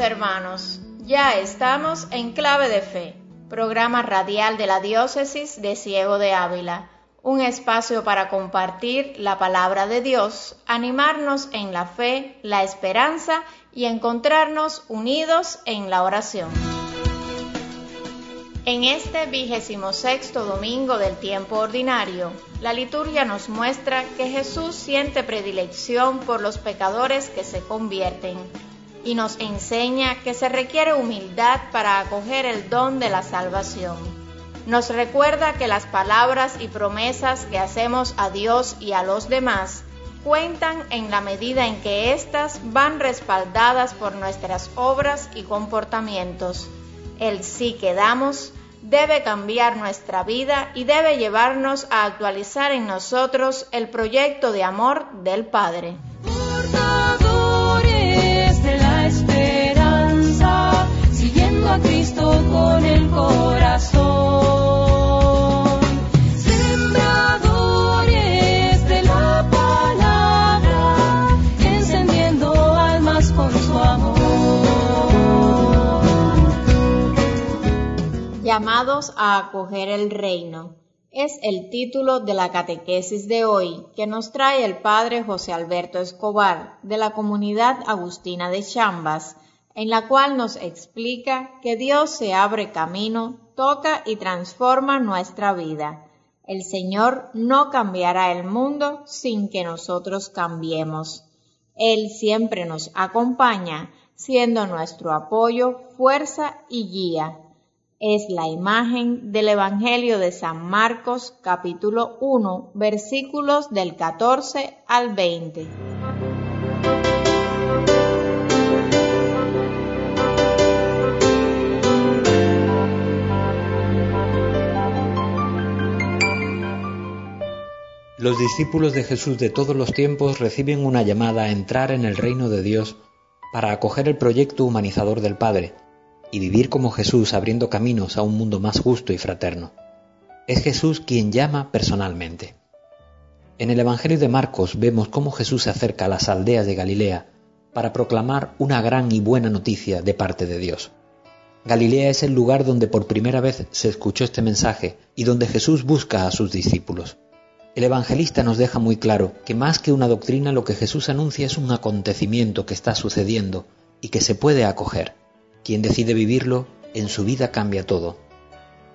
hermanos, ya estamos en Clave de Fe, programa radial de la Diócesis de Ciego de Ávila, un espacio para compartir la palabra de Dios, animarnos en la fe, la esperanza y encontrarnos unidos en la oración. En este vigésimo sexto domingo del tiempo ordinario, la liturgia nos muestra que Jesús siente predilección por los pecadores que se convierten y nos enseña que se requiere humildad para acoger el don de la salvación. Nos recuerda que las palabras y promesas que hacemos a Dios y a los demás cuentan en la medida en que éstas van respaldadas por nuestras obras y comportamientos. El sí que damos debe cambiar nuestra vida y debe llevarnos a actualizar en nosotros el proyecto de amor del Padre. Llamados a acoger el reino. Es el título de la catequesis de hoy que nos trae el padre José Alberto Escobar de la comunidad agustina de Chambas, en la cual nos explica que Dios se abre camino, toca y transforma nuestra vida. El Señor no cambiará el mundo sin que nosotros cambiemos. Él siempre nos acompaña, siendo nuestro apoyo, fuerza y guía es la imagen del Evangelio de San Marcos capítulo 1 versículos del 14 al 20. Los discípulos de Jesús de todos los tiempos reciben una llamada a entrar en el reino de Dios para acoger el proyecto humanizador del Padre y vivir como Jesús abriendo caminos a un mundo más justo y fraterno. Es Jesús quien llama personalmente. En el Evangelio de Marcos vemos cómo Jesús se acerca a las aldeas de Galilea para proclamar una gran y buena noticia de parte de Dios. Galilea es el lugar donde por primera vez se escuchó este mensaje y donde Jesús busca a sus discípulos. El evangelista nos deja muy claro que más que una doctrina lo que Jesús anuncia es un acontecimiento que está sucediendo y que se puede acoger. Quien decide vivirlo, en su vida cambia todo.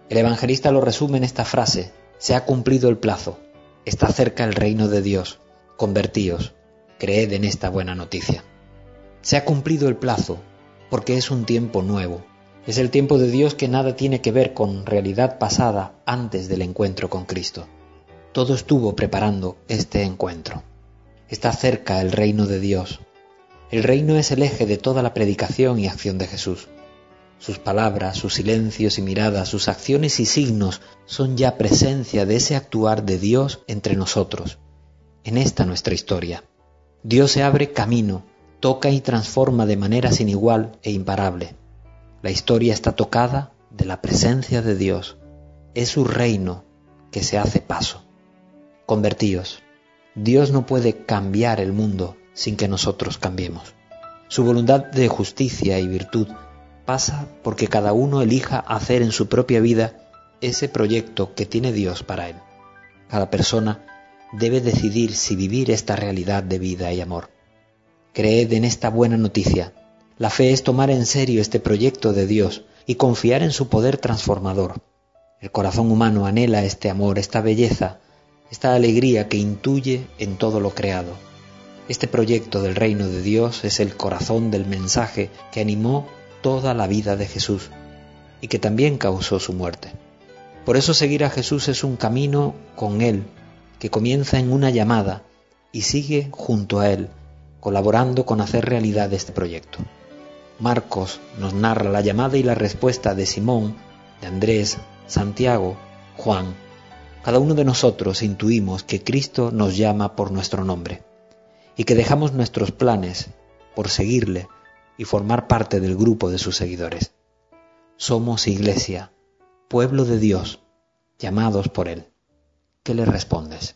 El evangelista lo resume en esta frase, se ha cumplido el plazo, está cerca el reino de Dios, convertíos, creed en esta buena noticia. Se ha cumplido el plazo, porque es un tiempo nuevo, es el tiempo de Dios que nada tiene que ver con realidad pasada antes del encuentro con Cristo. Todo estuvo preparando este encuentro. Está cerca el reino de Dios, el reino es el eje de toda la predicación y acción de Jesús. Sus palabras, sus silencios y miradas, sus acciones y signos son ya presencia de ese actuar de Dios entre nosotros, en esta nuestra historia. Dios se abre camino, toca y transforma de manera sin igual e imparable. La historia está tocada de la presencia de Dios. Es su reino que se hace paso. Convertíos. Dios no puede cambiar el mundo sin que nosotros cambiemos. Su voluntad de justicia y virtud pasa porque cada uno elija hacer en su propia vida ese proyecto que tiene Dios para él. Cada persona debe decidir si vivir esta realidad de vida y amor. Creed en esta buena noticia. La fe es tomar en serio este proyecto de Dios y confiar en su poder transformador. El corazón humano anhela este amor, esta belleza, esta alegría que intuye en todo lo creado. Este proyecto del reino de Dios es el corazón del mensaje que animó toda la vida de Jesús y que también causó su muerte. Por eso seguir a Jesús es un camino con Él que comienza en una llamada y sigue junto a Él, colaborando con hacer realidad este proyecto. Marcos nos narra la llamada y la respuesta de Simón, de Andrés, Santiago, Juan. Cada uno de nosotros intuimos que Cristo nos llama por nuestro nombre y que dejamos nuestros planes por seguirle y formar parte del grupo de sus seguidores. Somos iglesia, pueblo de Dios, llamados por Él. ¿Qué le respondes?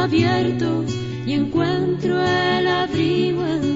abiertos y encuentro el abrigo en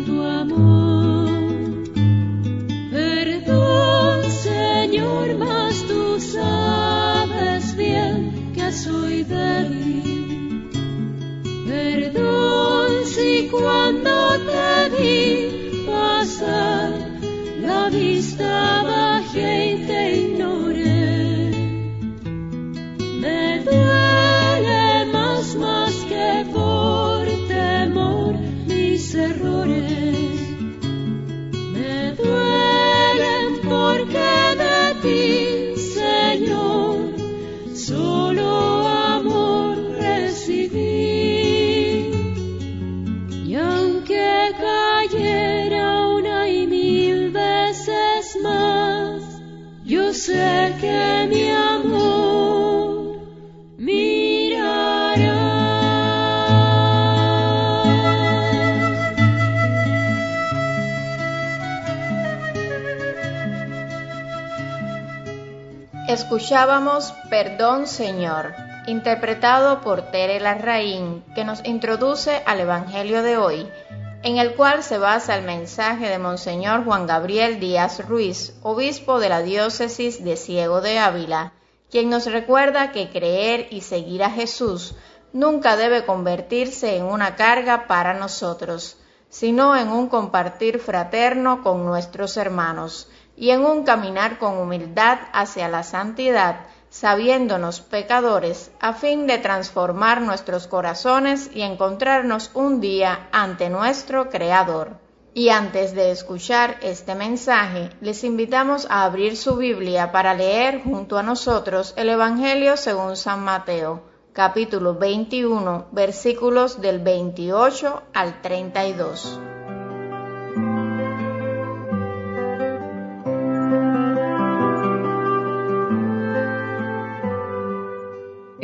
Escuchábamos Perdón Señor, interpretado por Tere Larraín, que nos introduce al Evangelio de hoy, en el cual se basa el mensaje de Monseñor Juan Gabriel Díaz Ruiz, obispo de la diócesis de Ciego de Ávila, quien nos recuerda que creer y seguir a Jesús nunca debe convertirse en una carga para nosotros, sino en un compartir fraterno con nuestros hermanos y en un caminar con humildad hacia la santidad, sabiéndonos pecadores, a fin de transformar nuestros corazones y encontrarnos un día ante nuestro Creador. Y antes de escuchar este mensaje, les invitamos a abrir su Biblia para leer junto a nosotros el Evangelio según San Mateo, capítulo 21, versículos del 28 al 32.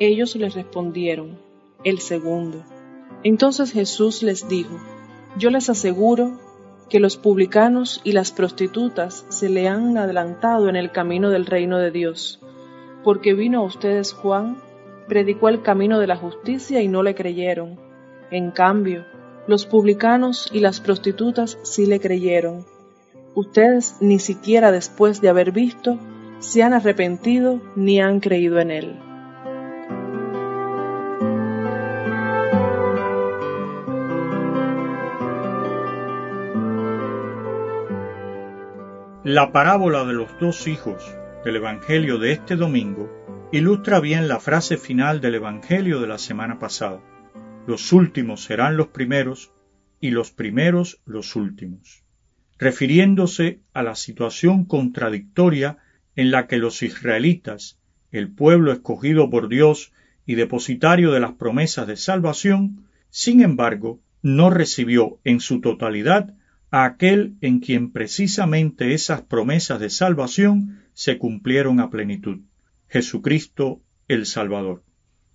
Ellos le respondieron, el segundo. Entonces Jesús les dijo, yo les aseguro que los publicanos y las prostitutas se le han adelantado en el camino del reino de Dios, porque vino a ustedes Juan, predicó el camino de la justicia y no le creyeron. En cambio, los publicanos y las prostitutas sí le creyeron. Ustedes ni siquiera después de haber visto se han arrepentido ni han creído en él. La parábola de los dos hijos del Evangelio de este domingo ilustra bien la frase final del Evangelio de la semana pasada. Los últimos serán los primeros y los primeros los últimos, refiriéndose a la situación contradictoria en la que los israelitas, el pueblo escogido por Dios y depositario de las promesas de salvación, sin embargo, no recibió en su totalidad aquel en quien precisamente esas promesas de salvación se cumplieron a plenitud. Jesucristo el Salvador.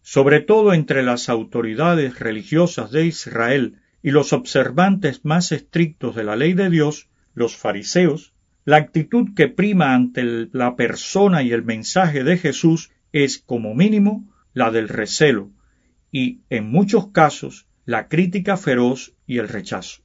Sobre todo entre las autoridades religiosas de Israel y los observantes más estrictos de la ley de Dios, los fariseos, la actitud que prima ante la persona y el mensaje de Jesús es, como mínimo, la del recelo y, en muchos casos, la crítica feroz y el rechazo.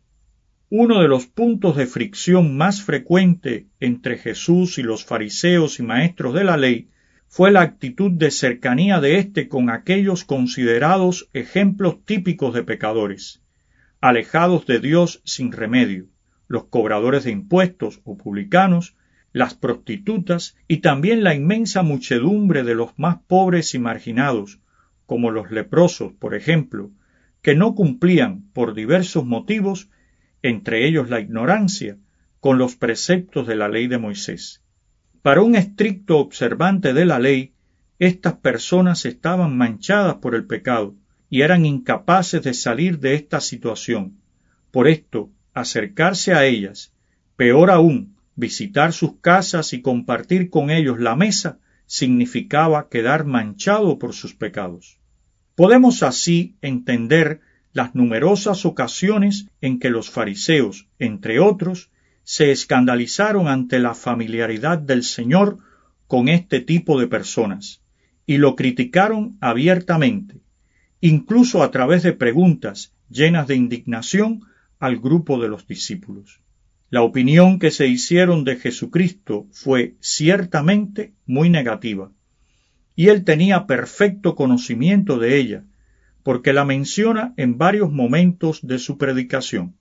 Uno de los puntos de fricción más frecuente entre Jesús y los fariseos y maestros de la ley fue la actitud de cercanía de éste con aquellos considerados ejemplos típicos de pecadores, alejados de Dios sin remedio, los cobradores de impuestos o publicanos, las prostitutas y también la inmensa muchedumbre de los más pobres y marginados, como los leprosos, por ejemplo, que no cumplían, por diversos motivos, entre ellos la ignorancia, con los preceptos de la ley de Moisés. Para un estricto observante de la ley, estas personas estaban manchadas por el pecado y eran incapaces de salir de esta situación. Por esto, acercarse a ellas, peor aún, visitar sus casas y compartir con ellos la mesa, significaba quedar manchado por sus pecados. Podemos así entender las numerosas ocasiones en que los fariseos, entre otros, se escandalizaron ante la familiaridad del Señor con este tipo de personas, y lo criticaron abiertamente, incluso a través de preguntas llenas de indignación al grupo de los discípulos. La opinión que se hicieron de Jesucristo fue ciertamente muy negativa, y él tenía perfecto conocimiento de ella, porque la menciona en varios momentos de su predicación.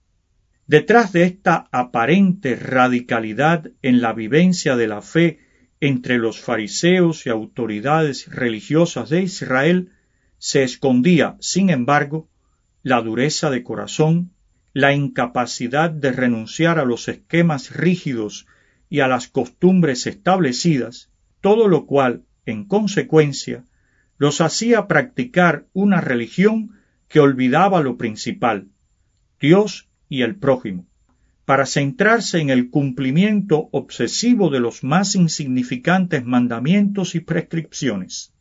Detrás de esta aparente radicalidad en la vivencia de la fe entre los fariseos y autoridades religiosas de Israel se escondía, sin embargo, la dureza de corazón, la incapacidad de renunciar a los esquemas rígidos y a las costumbres establecidas, todo lo cual, en consecuencia, los hacía practicar una religión que olvidaba lo principal, Dios y el prójimo, para centrarse en el cumplimiento obsesivo de los más insignificantes mandamientos y prescripciones.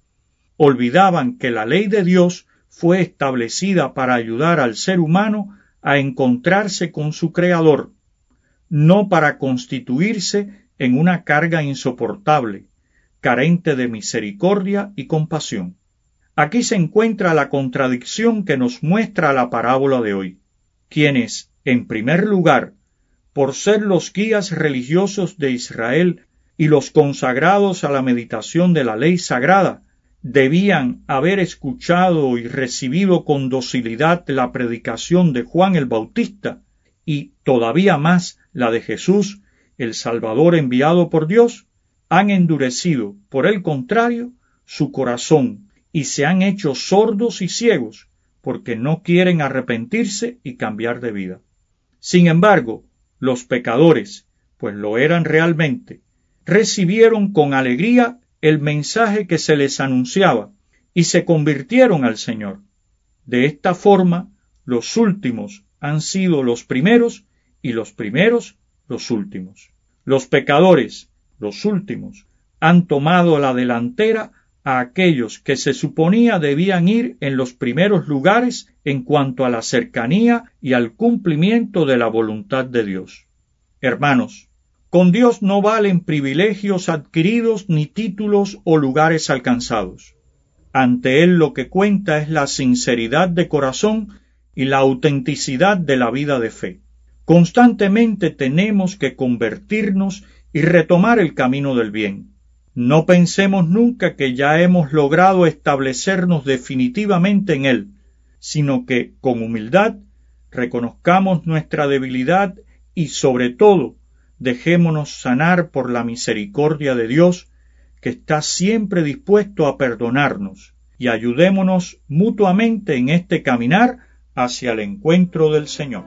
Olvidaban que la ley de Dios fue establecida para ayudar al ser humano a encontrarse con su Creador, no para constituirse en una carga insoportable, carente de misericordia y compasión. Aquí se encuentra la contradicción que nos muestra la parábola de hoy. Quienes, en primer lugar, por ser los guías religiosos de Israel y los consagrados a la meditación de la ley sagrada, debían haber escuchado y recibido con docilidad la predicación de Juan el Bautista y todavía más la de Jesús, el Salvador enviado por Dios, han endurecido, por el contrario, su corazón y se han hecho sordos y ciegos porque no quieren arrepentirse y cambiar de vida. Sin embargo, los pecadores, pues lo eran realmente, recibieron con alegría el mensaje que se les anunciaba y se convirtieron al Señor. De esta forma, los últimos han sido los primeros y los primeros los últimos. Los pecadores los últimos, han tomado la delantera a aquellos que se suponía debían ir en los primeros lugares en cuanto a la cercanía y al cumplimiento de la voluntad de Dios. Hermanos, con Dios no valen privilegios adquiridos ni títulos o lugares alcanzados. Ante Él lo que cuenta es la sinceridad de corazón y la autenticidad de la vida de fe. Constantemente tenemos que convertirnos y retomar el camino del bien. No pensemos nunca que ya hemos logrado establecernos definitivamente en él, sino que, con humildad, reconozcamos nuestra debilidad y, sobre todo, dejémonos sanar por la misericordia de Dios, que está siempre dispuesto a perdonarnos, y ayudémonos mutuamente en este caminar hacia el encuentro del Señor.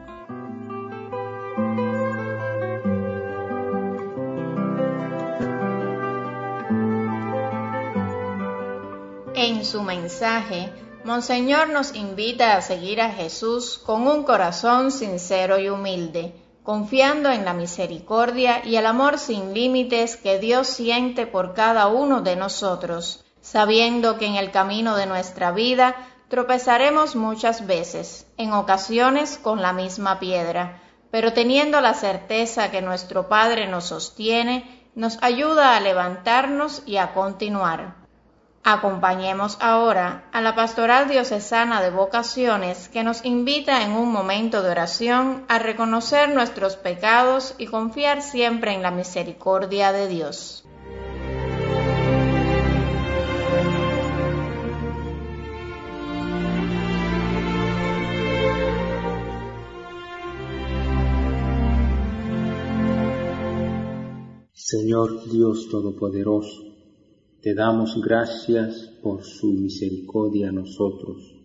Su mensaje, Monseñor nos invita a seguir a Jesús con un corazón sincero y humilde, confiando en la misericordia y el amor sin límites que Dios siente por cada uno de nosotros, sabiendo que en el camino de nuestra vida tropezaremos muchas veces, en ocasiones con la misma piedra, pero teniendo la certeza que nuestro Padre nos sostiene, nos ayuda a levantarnos y a continuar. Acompañemos ahora a la Pastoral Diocesana de Vocaciones que nos invita en un momento de oración a reconocer nuestros pecados y confiar siempre en la misericordia de Dios. Señor Dios Todopoderoso, te damos gracias por su misericordia a nosotros.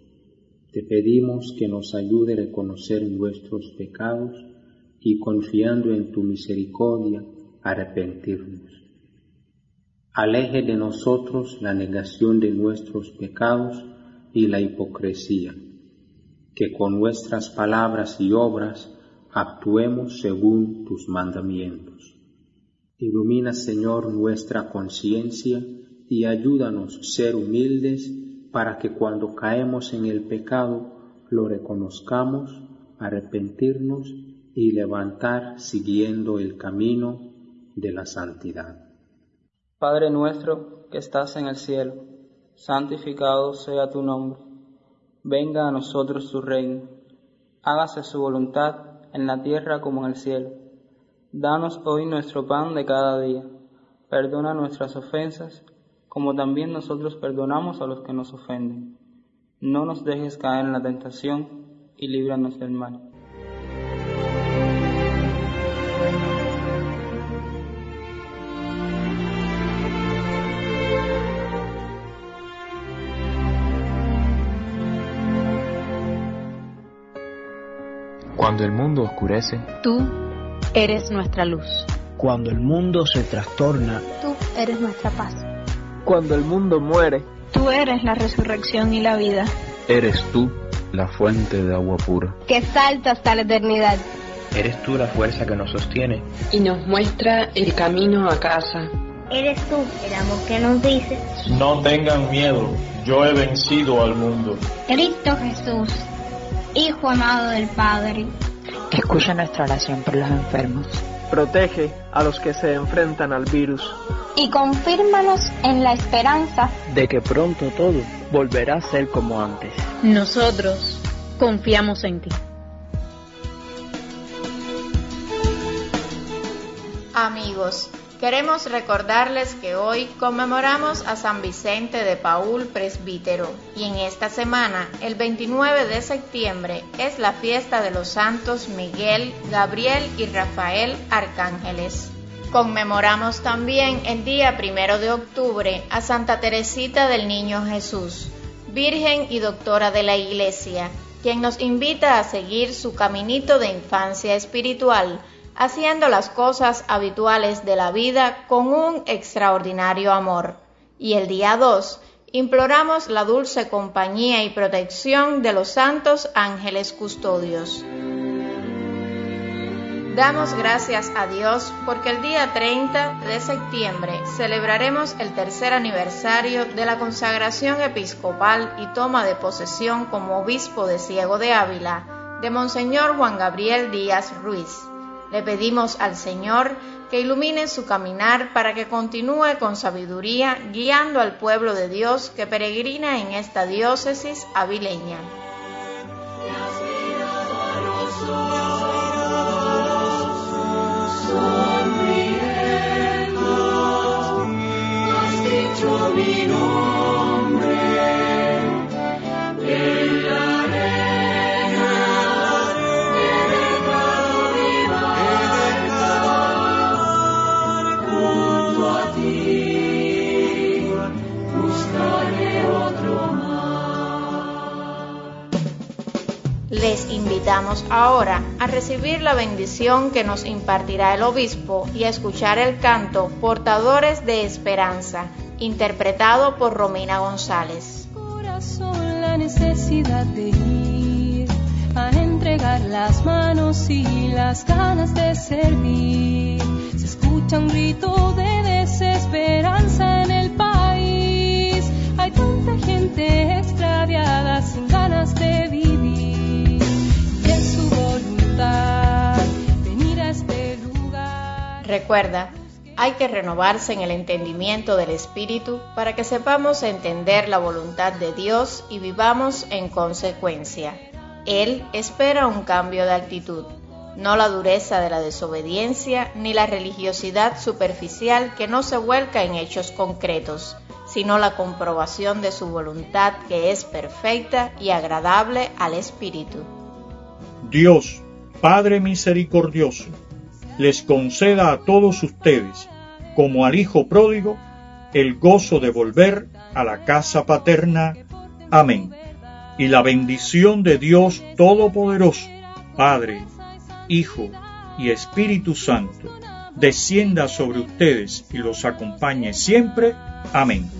Te pedimos que nos ayude a reconocer nuestros pecados y confiando en tu misericordia arrepentirnos. Aleje de nosotros la negación de nuestros pecados y la hipocresía, que con nuestras palabras y obras actuemos según tus mandamientos. Ilumina, Señor, nuestra conciencia y ayúdanos ser humildes para que cuando caemos en el pecado lo reconozcamos, arrepentirnos y levantar siguiendo el camino de la santidad. Padre nuestro que estás en el cielo, santificado sea tu nombre. Venga a nosotros tu reino. Hágase su voluntad en la tierra como en el cielo. Danos hoy nuestro pan de cada día. Perdona nuestras ofensas, como también nosotros perdonamos a los que nos ofenden. No nos dejes caer en la tentación y líbranos del mal. Cuando el mundo oscurece, Tú eres nuestra luz. Cuando el mundo se trastorna, Tú eres nuestra paz. Cuando el mundo muere, Tú eres la resurrección y la vida. eres tú la fuente de agua pura. Que salta hasta la eternidad. eres tú la fuerza que nos sostiene. y nos muestra el camino a casa. Eres tú el amor que nos dice. No tengan miedo, yo he vencido al mundo. Cristo Jesús, Hijo amado del Padre. Escucha nuestra oración por los enfermos. protege a los que se enfrentan al virus. Y confírmanos en la esperanza De que pronto todo volverá a ser como antes. Nosotros confiamos en ti. Amigos, queremos recordarles que hoy conmemoramos a San Vicente de Paul, presbítero, y en esta semana, el 29 de septiembre, es la fiesta de los santos Miguel, Gabriel y Rafael Arcángeles. Conmemoramos también el día primero de octubre a Santa Teresita del Niño Jesús, Virgen y Doctora de la Iglesia, quien nos invita a seguir su caminito de infancia espiritual, haciendo las cosas habituales de la vida con un extraordinario amor. Y el día 2 imploramos la dulce compañía y protección de los santos ángeles custodios. Damos gracias a Dios porque el día 30 de septiembre celebraremos el tercer aniversario de la consagración episcopal y toma de posesión como obispo de Ciego de Ávila de Monseñor Juan Gabriel Díaz Ruiz. Le pedimos al Señor que ilumine su caminar para que continúe con sabiduría guiando al pueblo de Dios que peregrina en esta diócesis avileña. Les invitamos ahora a recibir la bendición que nos impartirá el obispo y a escuchar el canto Portadores de Esperanza, interpretado por Romina González. corazón la necesidad de ir a entregar entregar las manos y las ganas de servir. Se escucha un grito de desesperanza en el país. Hay tanta gente extraviada sin ganas de vivir. Y es su voluntad venir a este lugar. Recuerda, hay que renovarse en el entendimiento del Espíritu para que sepamos entender la voluntad de Dios y vivamos en consecuencia. Él espera un cambio de actitud, no la dureza de la desobediencia ni la religiosidad superficial que no se vuelca en hechos concretos, sino la comprobación de su voluntad que es perfecta y agradable al Espíritu. Dios, Padre misericordioso, les conceda a todos ustedes, como al Hijo pródigo, el gozo de volver a la casa paterna. Amén. Y la bendición de Dios Todopoderoso, Padre, Hijo y Espíritu Santo, descienda sobre ustedes y los acompañe siempre. Amén.